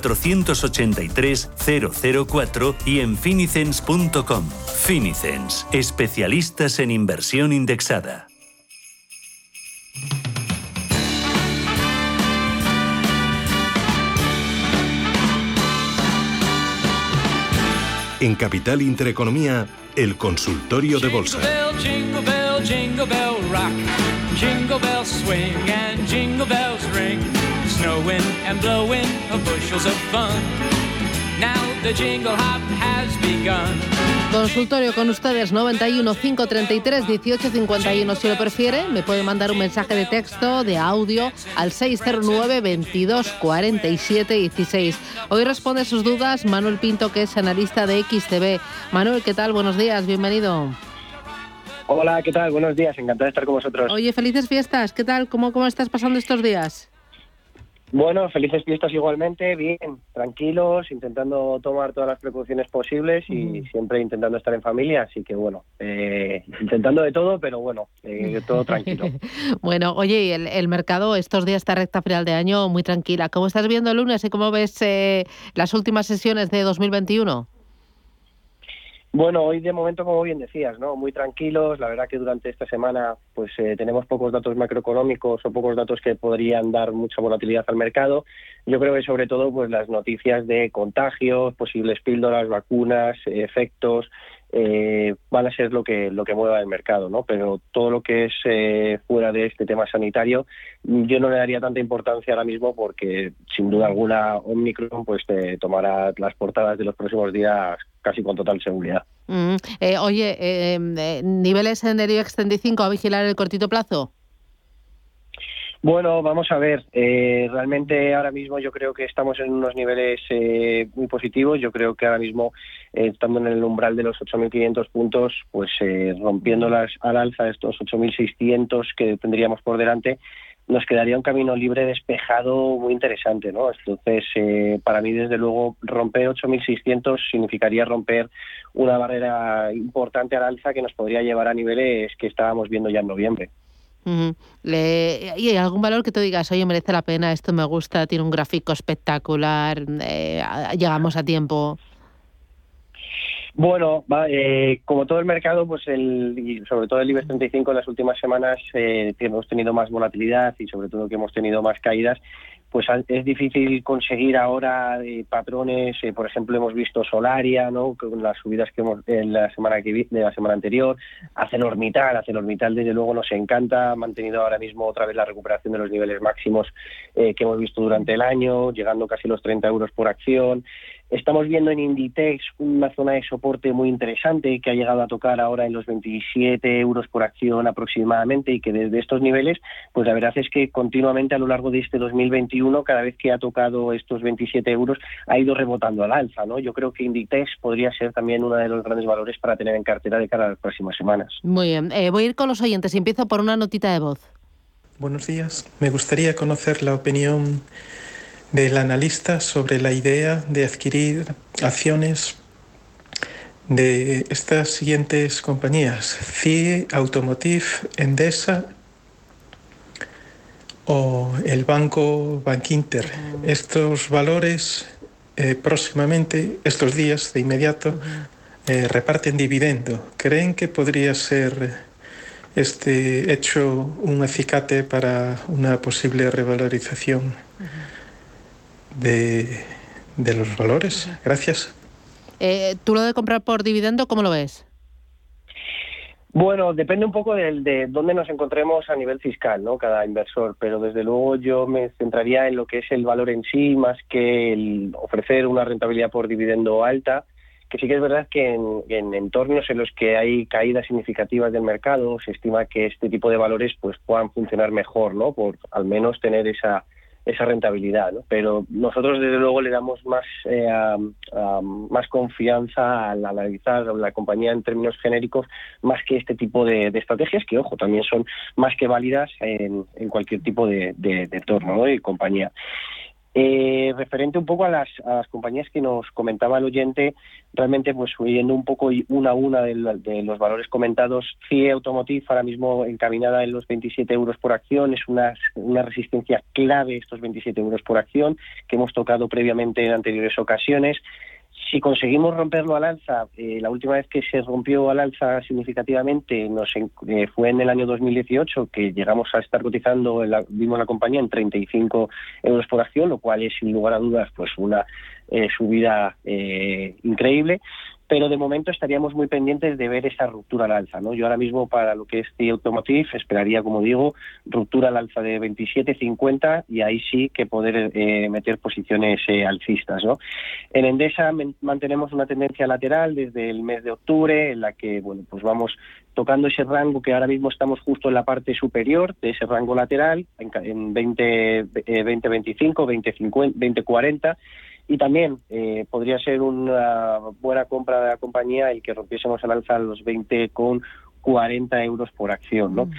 483 004 y en finicens.com. Finicens, especialistas en inversión indexada. En Capital Intereconomía, el consultorio de bolsa. Jingle bell, jingle bell rock. Jingle bells swing and jingle bells ring. Snowing and blowing bushels of fun. Now the jingle hop has begun. Consultorio con ustedes 91 533 1851. Si lo prefiere, me puede mandar un mensaje de texto, de audio al 609 22 47 16. Hoy responde sus dudas Manuel Pinto, que es analista de XTV. Manuel, ¿qué tal? Buenos días, bienvenido. Hola, ¿qué tal? Buenos días, encantado de estar con vosotros. Oye, felices fiestas. ¿Qué tal? ¿Cómo, cómo estás pasando estos días? Bueno, felices fiestas igualmente, bien, tranquilos, intentando tomar todas las precauciones posibles y siempre intentando estar en familia, así que bueno, eh, intentando de todo, pero bueno, eh, todo tranquilo. *laughs* bueno, oye, y el, el, mercado estos días, esta recta final de año, muy tranquila. ¿Cómo estás viendo el lunes y cómo ves eh, las últimas sesiones de 2021? Bueno, hoy de momento, como bien decías, ¿no? Muy tranquilos. La verdad que durante esta semana, pues eh, tenemos pocos datos macroeconómicos o pocos datos que podrían dar mucha volatilidad al mercado. Yo creo que sobre todo, pues las noticias de contagios, posibles píldoras, vacunas, efectos, eh, van a ser lo que lo que mueva el mercado, ¿no? Pero todo lo que es eh, fuera de este tema sanitario, yo no le daría tanta importancia ahora mismo porque sin duda alguna Omicron pues te tomará las portadas de los próximos días casi con total seguridad. Mm, eh, oye, eh, niveles en el IBEX 35 a vigilar el cortito plazo. Bueno, vamos a ver. Eh, realmente ahora mismo yo creo que estamos en unos niveles eh, muy positivos. Yo creo que ahora mismo, eh, estando en el umbral de los 8.500 puntos, pues rompiéndolas al alza estos 8.600 que tendríamos por delante, nos quedaría un camino libre despejado muy interesante, ¿no? Entonces, para mí, desde luego, romper 8.600 significaría romper una barrera importante al alza que nos podría llevar a niveles que estábamos viendo ya en noviembre. Le, ¿Y algún valor que tú digas, oye, merece la pena, esto me gusta, tiene un gráfico espectacular, eh, llegamos a tiempo? Bueno, eh, como todo el mercado, pues el, y sobre todo el IBEX 35 en las últimas semanas eh, hemos tenido más volatilidad y sobre todo que hemos tenido más caídas pues es difícil conseguir ahora eh, patrones, eh, por ejemplo hemos visto Solaria, ¿no? con las subidas que hemos en la semana que de la semana anterior, Orbital, Orbital desde luego nos encanta, ha mantenido ahora mismo otra vez la recuperación de los niveles máximos eh, que hemos visto durante el año, llegando casi los 30 euros por acción. Estamos viendo en Inditex una zona de soporte muy interesante que ha llegado a tocar ahora en los 27 euros por acción aproximadamente y que desde estos niveles, pues la verdad es que continuamente a lo largo de este 2021, cada vez que ha tocado estos 27 euros, ha ido rebotando al alza. ¿no? Yo creo que Inditex podría ser también uno de los grandes valores para tener en cartera de cara a las próximas semanas. Muy bien, eh, voy a ir con los oyentes. Empiezo por una notita de voz. Buenos días. Me gustaría conocer la opinión del analista sobre la idea de adquirir acciones de estas siguientes compañías, CIE, Automotive, Endesa o el banco Bankinter. Estos valores eh, próximamente, estos días de inmediato, eh, reparten dividendo. ¿Creen que podría ser este hecho un acicate para una posible revalorización? De, los valores. Gracias. Eh, ¿Tú lo de comprar por dividendo, cómo lo ves? Bueno, depende un poco de, de, dónde nos encontremos a nivel fiscal, ¿no? Cada inversor, pero desde luego yo me centraría en lo que es el valor en sí, más que el ofrecer una rentabilidad por dividendo alta, que sí que es verdad que en, en, entornos en los que hay caídas significativas del mercado, se estima que este tipo de valores pues puedan funcionar mejor, ¿no? Por al menos tener esa esa rentabilidad. ¿no? Pero nosotros, desde luego, le damos más, eh, más confianza al analizar la compañía en términos genéricos, más que este tipo de, estrategias, que, ojo, también son más que válidas en, en cualquier tipo de, de, entorno y compañía. Eh, referente un poco a las, compañías que nos comentaba el oyente, realmente pues yendo un poco una a una de, los valores comentados, CIE Automotive ahora mismo encaminada en los 27 euros por acción, es una, una resistencia clave estos 27 euros por acción que hemos tocado previamente en anteriores ocasiones si conseguimos romperlo al alza, eh, la última vez que se rompió al alza significativamente nos eh, fue en el año 2018, que llegamos a estar cotizando, la, vimos la compañía en 35 euros por acción, lo cual es sin lugar a dudas pues una eh, subida increíble pero de momento estaríamos muy pendientes de ver esa ruptura al alza. ¿no? Yo ahora mismo para lo que es The Automotive esperaría, como digo, ruptura al alza de 27.50 y ahí sí que poder eh, meter posiciones eh, alcistas. ¿no? En Endesa mantenemos una tendencia lateral desde el mes de octubre en la que bueno, pues vamos tocando ese rango que ahora mismo estamos justo en la parte superior de ese rango lateral en, 20, 2025, 2050, 2040 y también eh, podría ser una buena compra de la compañía y que rompiésemos al alza los 20 con 40 euros por acción, ¿no? Mm.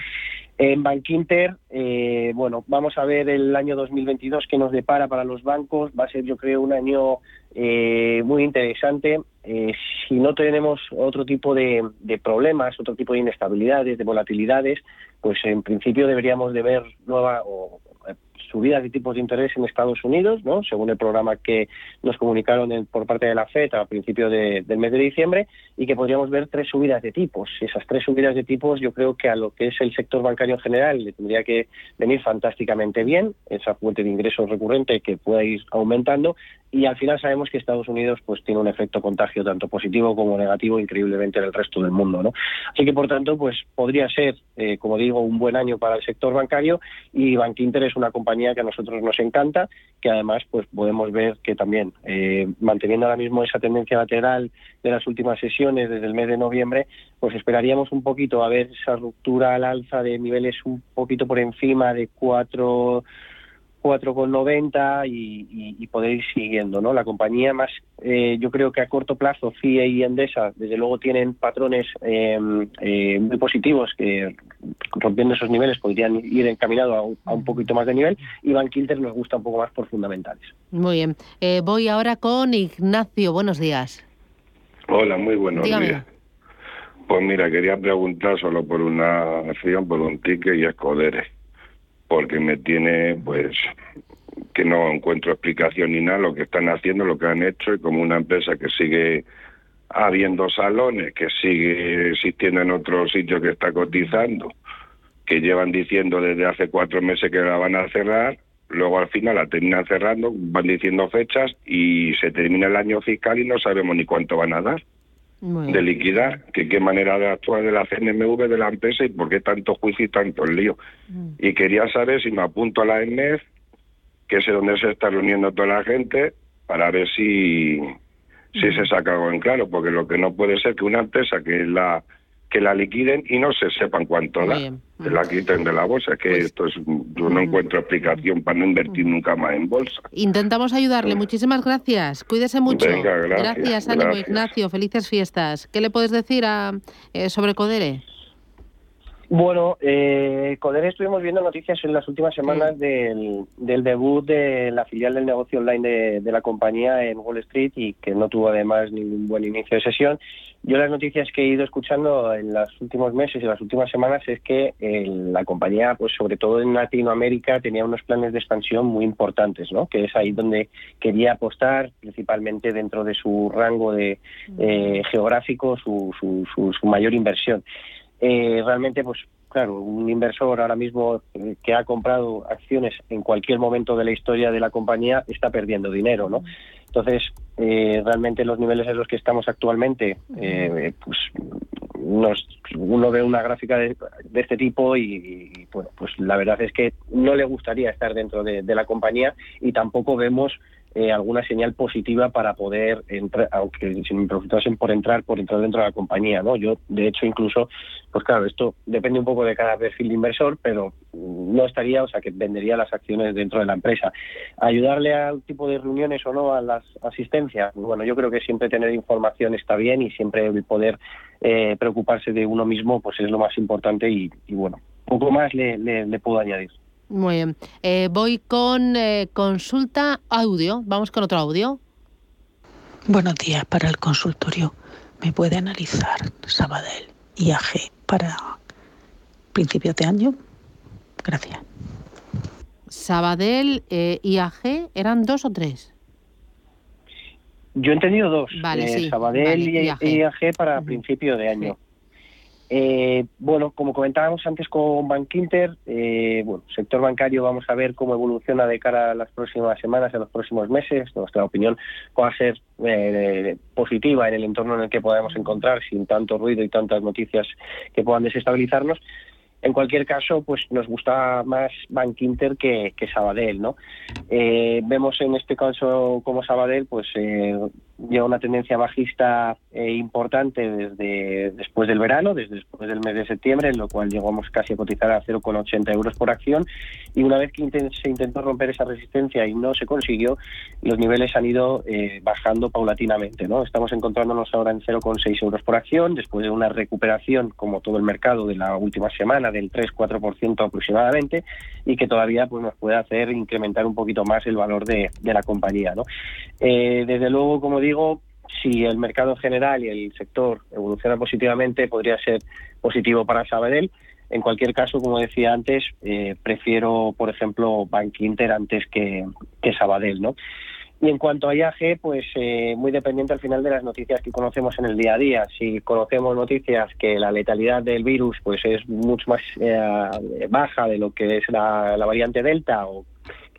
En Bankinter, eh, bueno, vamos a ver el año 2022 que nos depara para los bancos. Va a ser, yo creo, un año eh, muy interesante. Eh, si no tenemos otro tipo de, de, problemas, otro tipo de inestabilidades, de volatilidades, pues en principio deberíamos de ver nueva o subidas de tipos de interés en Estados Unidos, ¿no? según el programa que nos comunicaron por parte de la FED a principios de, del mes de diciembre, y que podríamos ver tres subidas de tipos. Esas tres subidas de tipos yo creo que a lo que es el sector bancario en general le tendría que venir fantásticamente bien, esa fuente de ingresos recurrente que pueda ir aumentando, y al final sabemos que Estados Unidos pues tiene un efecto contagio tanto positivo como negativo increíblemente en el resto del mundo no así que por tanto pues podría ser eh, como digo un buen año para el sector bancario y Bankinter es una compañía que a nosotros nos encanta que además pues podemos ver que también eh, manteniendo ahora mismo esa tendencia lateral de las últimas sesiones desde el mes de noviembre pues esperaríamos un poquito a ver esa ruptura al alza de niveles un poquito por encima de cuatro 4,90 y, y, y poder ir siguiendo. ¿no? La compañía más, eh, yo creo que a corto plazo, FIE y Endesa, desde luego tienen patrones em, eh, muy positivos que rompiendo esos niveles podrían ir encaminados a un, a un poquito más de nivel y Bankinter nos gusta un poco más por fundamentales. Muy bien. Eh, voy ahora con Ignacio. Buenos días. Hola, muy buenos Dígame. días. Pues mira, quería preguntar solo por una acción, por un ticket y escoderes, porque me tiene, pues, que no encuentro explicación ni nada lo que están haciendo, lo que han hecho, y como una empresa que sigue habiendo salones, que sigue existiendo en otros sitios que está cotizando, que llevan diciendo desde hace cuatro meses que la van a cerrar, luego al final la terminan cerrando, van diciendo fechas y se termina el año fiscal y no sabemos ni cuánto van a dar de liquidar, que qué manera de actuar de la CNMV de la empresa y por qué tanto juicio y tanto lío. Y quería saber si me apunto a la ENEF, que es donde se está reuniendo toda la gente, para ver si, si se saca algo en claro, porque lo que no puede ser que una empresa que la que la liquiden y no se sepan cuánto da, que la quiten de la bolsa, que esto es, yo no encuentro explicación para no invertir nunca más en bolsa. Intentamos ayudarle. Muchísimas gracias. Cuídese mucho. Venga, gracias, ánimo, gracias. Ignacio. Felices fiestas. ¿Qué le puedes decir a, eh, sobre Codere? Bueno, eh, Codere estuvimos viendo noticias en las últimas semanas del, del debut de la filial del negocio online de, de la compañía en Wall Street y que no tuvo además ningún buen inicio de sesión. Yo las noticias que he ido escuchando en los últimos meses y las últimas semanas es que eh, la compañía, pues sobre todo en Latinoamérica, tenía unos planes de expansión muy importantes, ¿no? Que es ahí donde quería apostar, principalmente dentro de su rango de eh, geográfico, su, su, su, su mayor inversión. Eh, realmente, pues claro, un inversor ahora mismo eh, que ha comprado acciones en cualquier momento de la historia de la compañía está perdiendo dinero, ¿no? Entonces, eh, realmente los niveles en los que estamos actualmente, eh, pues nos, uno ve una gráfica de, de este tipo y, y, bueno, pues la verdad es que no le gustaría estar dentro de, de la compañía y tampoco vemos eh, alguna señal positiva para poder entrar, aunque si me preguntasen por entrar, por entrar dentro de la compañía, ¿no? Yo, de hecho, incluso, pues claro, esto depende un poco de cada perfil de inversor, pero no estaría, o sea, que vendería las acciones dentro de la empresa. Ayudarle al tipo de reuniones o no a las asistencias, bueno, yo creo que siempre tener información está bien y siempre poder eh, preocuparse de uno mismo, pues es lo más importante y, y bueno, poco más le, le, le puedo añadir. Muy bien. Eh, voy con eh, consulta audio. Vamos con otro audio. Buenos días para el consultorio. ¿Me puede analizar Sabadell IAG para principios de año? Gracias. Sabadell, eh, IAG, ¿eran dos o tres? Yo he entendido dos. Vale, eh, sí, Sabadell vale, y IAG. IAG para principio de año. Eh, bueno, como comentábamos antes con Bankinter, eh, bueno, sector bancario vamos a ver cómo evoluciona de cara a las próximas semanas, a los próximos meses. Nuestra opinión va a ser eh, positiva en el entorno en el que podamos encontrar, sin tanto ruido y tantas noticias que puedan desestabilizarnos. En cualquier caso, pues nos gusta más Bankinter que, que Sabadell, ¿no? Eh, vemos en este caso como Sabadell, pues eh, lleva una tendencia bajista eh, importante desde después del verano, desde después del mes de septiembre, en lo cual llegamos casi a cotizar a 0,80 euros por acción. Y una vez que se intentó romper esa resistencia y no se consiguió, los niveles han ido eh, bajando paulatinamente, ¿no? Estamos encontrándonos ahora en 0,6 euros por acción, después de una recuperación, como todo el mercado, de la última semana del 3-4% aproximadamente, y que todavía pues, nos puede hacer incrementar un poquito más el valor de, la compañía, ¿no? Eh, desde luego, como digo, si el mercado en general y el sector evoluciona positivamente, podría ser positivo para Sabadell. En cualquier caso, como decía antes, eh, prefiero, por ejemplo, Bank Inter antes que, que Sabadell, ¿no? Y en cuanto a IAG, pues eh, muy dependiente al final de las noticias que conocemos en el día a día. Si conocemos noticias que la letalidad del virus pues es mucho más eh, baja de lo que es la, la variante Delta o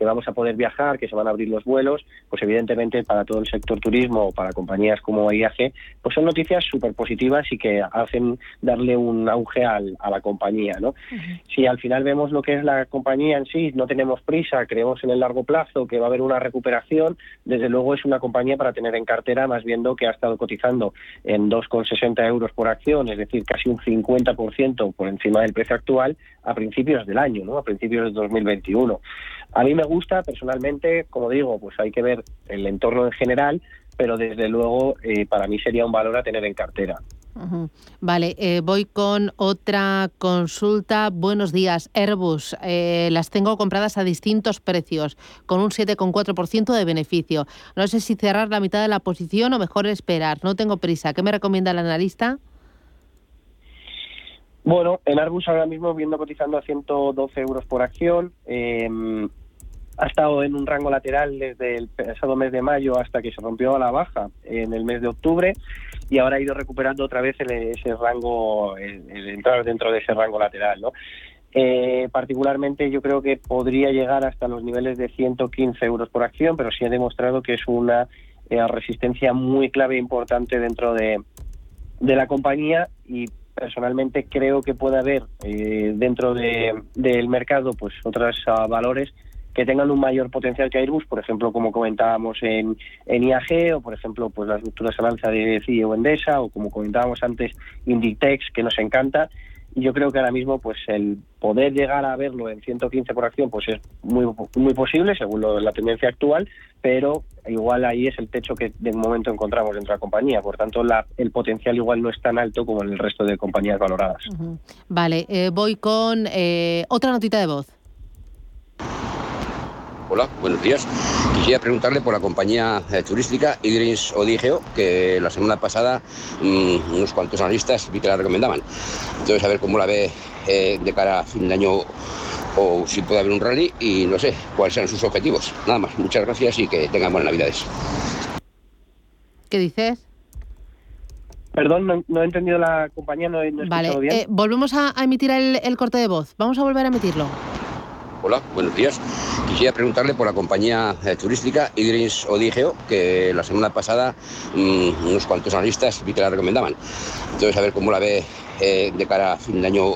que vamos a poder viajar, que se van a abrir los vuelos, pues evidentemente para todo el sector turismo o para compañías como IAG, pues son noticias súper positivas y que hacen darle un auge al, a la compañía. ¿no? Si al final vemos lo que es la compañía en sí, no tenemos prisa, creemos en el largo plazo que va a haber una recuperación, desde luego es una compañía para tener en cartera, más viendo que ha estado cotizando en 2,60 euros por acción, es decir, casi un 50% por encima del precio actual a principios del año, ¿no? a principios de 2021. A mí me gusta personalmente, como digo, pues hay que ver el entorno en general, pero desde luego eh, para mí sería un valor a tener en cartera. Vale, eh, voy con otra consulta. Buenos días, Airbus. Eh, las tengo compradas a distintos precios, con un 7,4% de beneficio. No sé si cerrar la mitad de la posición o mejor esperar. No tengo prisa. ¿Qué me recomienda el analista? Bueno, en Arbus ahora mismo viendo cotizando a 112 euros por acción. eh, ha estado en un rango lateral desde el pasado mes de mayo hasta que se rompió a la baja en el mes de octubre y ahora ha ido recuperando otra vez el- ese rango, el, entrar dentro de ese rango lateral, ¿no? Eh, particularmente yo creo que podría llegar hasta los niveles de 115 euros por acción, pero sí ha demostrado que es una eh, resistencia muy clave e importante dentro de, de la compañía y personalmente creo que puede haber eh, dentro de- del mercado pues otros ah, valores que tengan un mayor potencial que Airbus, por ejemplo, como comentábamos en, en IAG, o por ejemplo, pues las rupturas al alza de CIE o Endesa, o como comentábamos antes, Inditex, que nos encanta. Y yo creo que ahora mismo, pues el poder llegar a verlo en 115 por acción, pues es muy, muy posible, según lo- la tendencia actual, pero igual ahí es el techo que de momento encontramos dentro de la compañía. Por tanto, la- el potencial igual no es tan alto como en el resto de compañías valoradas. Vale, eh, voy con eh, otra notita de voz. Hola, buenos días. Quisiera preguntarle por la compañía eh, turística Idris Odigeo, que la semana pasada mm, unos cuantos analistas vi que la recomendaban. Entonces, a ver cómo la ve eh, de cara a fin de año o si puede haber un rally y no sé cuáles sean sus objetivos. Nada más, muchas gracias y que tengan buenas navidades. ¿Qué dices? Perdón, no, no he entendido la compañía, no he, no he Vale, escuchado bien. eh, volvemos a, a emitir el, el corte de voz. Vamos a volver a emitirlo. Hola, buenos días. Quisiera preguntarle por la compañía eh, turística Idris Odigeo, que la semana pasada mm, unos cuantos analistas vi que la recomendaban. Entonces, a ver cómo la ve eh, de cara a fin de año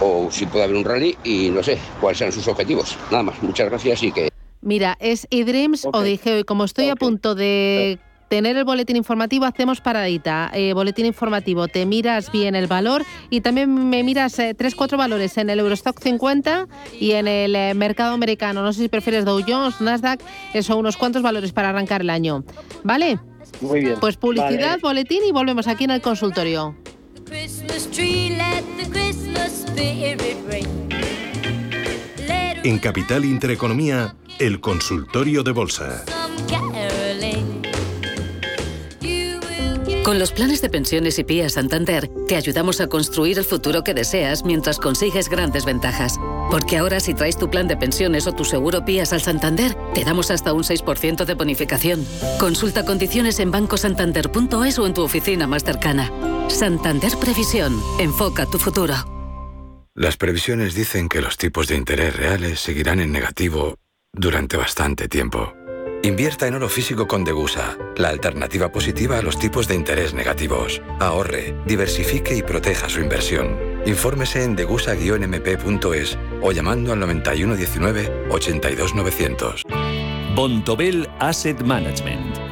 o si puede haber un rally y no sé cuáles sean sus objetivos. Nada más, muchas gracias y que... Mira, es eDreams o Digeo y como estoy a punto de tener el boletín informativo, hacemos paradita. Eh, boletín informativo, te miras bien el valor y también me miras eh, tres, cuatro valores en el Eurostock 50 y en el eh, mercado americano. No sé si prefieres Dow Jones, Nasdaq, eso, unos cuantos valores para arrancar el año. ¿Vale? Muy bien. Pues publicidad, Vale. boletín y volvemos aquí en el consultorio. En Capital Intereconomía, el consultorio de bolsa. Con los planes de pensiones y PIA Santander, te ayudamos a construir el futuro que deseas mientras consigues grandes ventajas. Porque ahora si traes tu plan de pensiones o tu seguro PIAS al Santander, te damos hasta un 6% de bonificación. Consulta condiciones en bancosantander.es o en tu oficina más cercana. Santander Previsión. Enfoca tu futuro. Las previsiones dicen que los tipos de interés reales seguirán en negativo durante bastante tiempo. Invierta en oro físico con Degusa, la alternativa positiva a los tipos de interés negativos. Ahorre, diversifique y proteja su inversión. Infórmese en degusa-mp.es o llamando al 9119 82900. Bontobel Asset Management.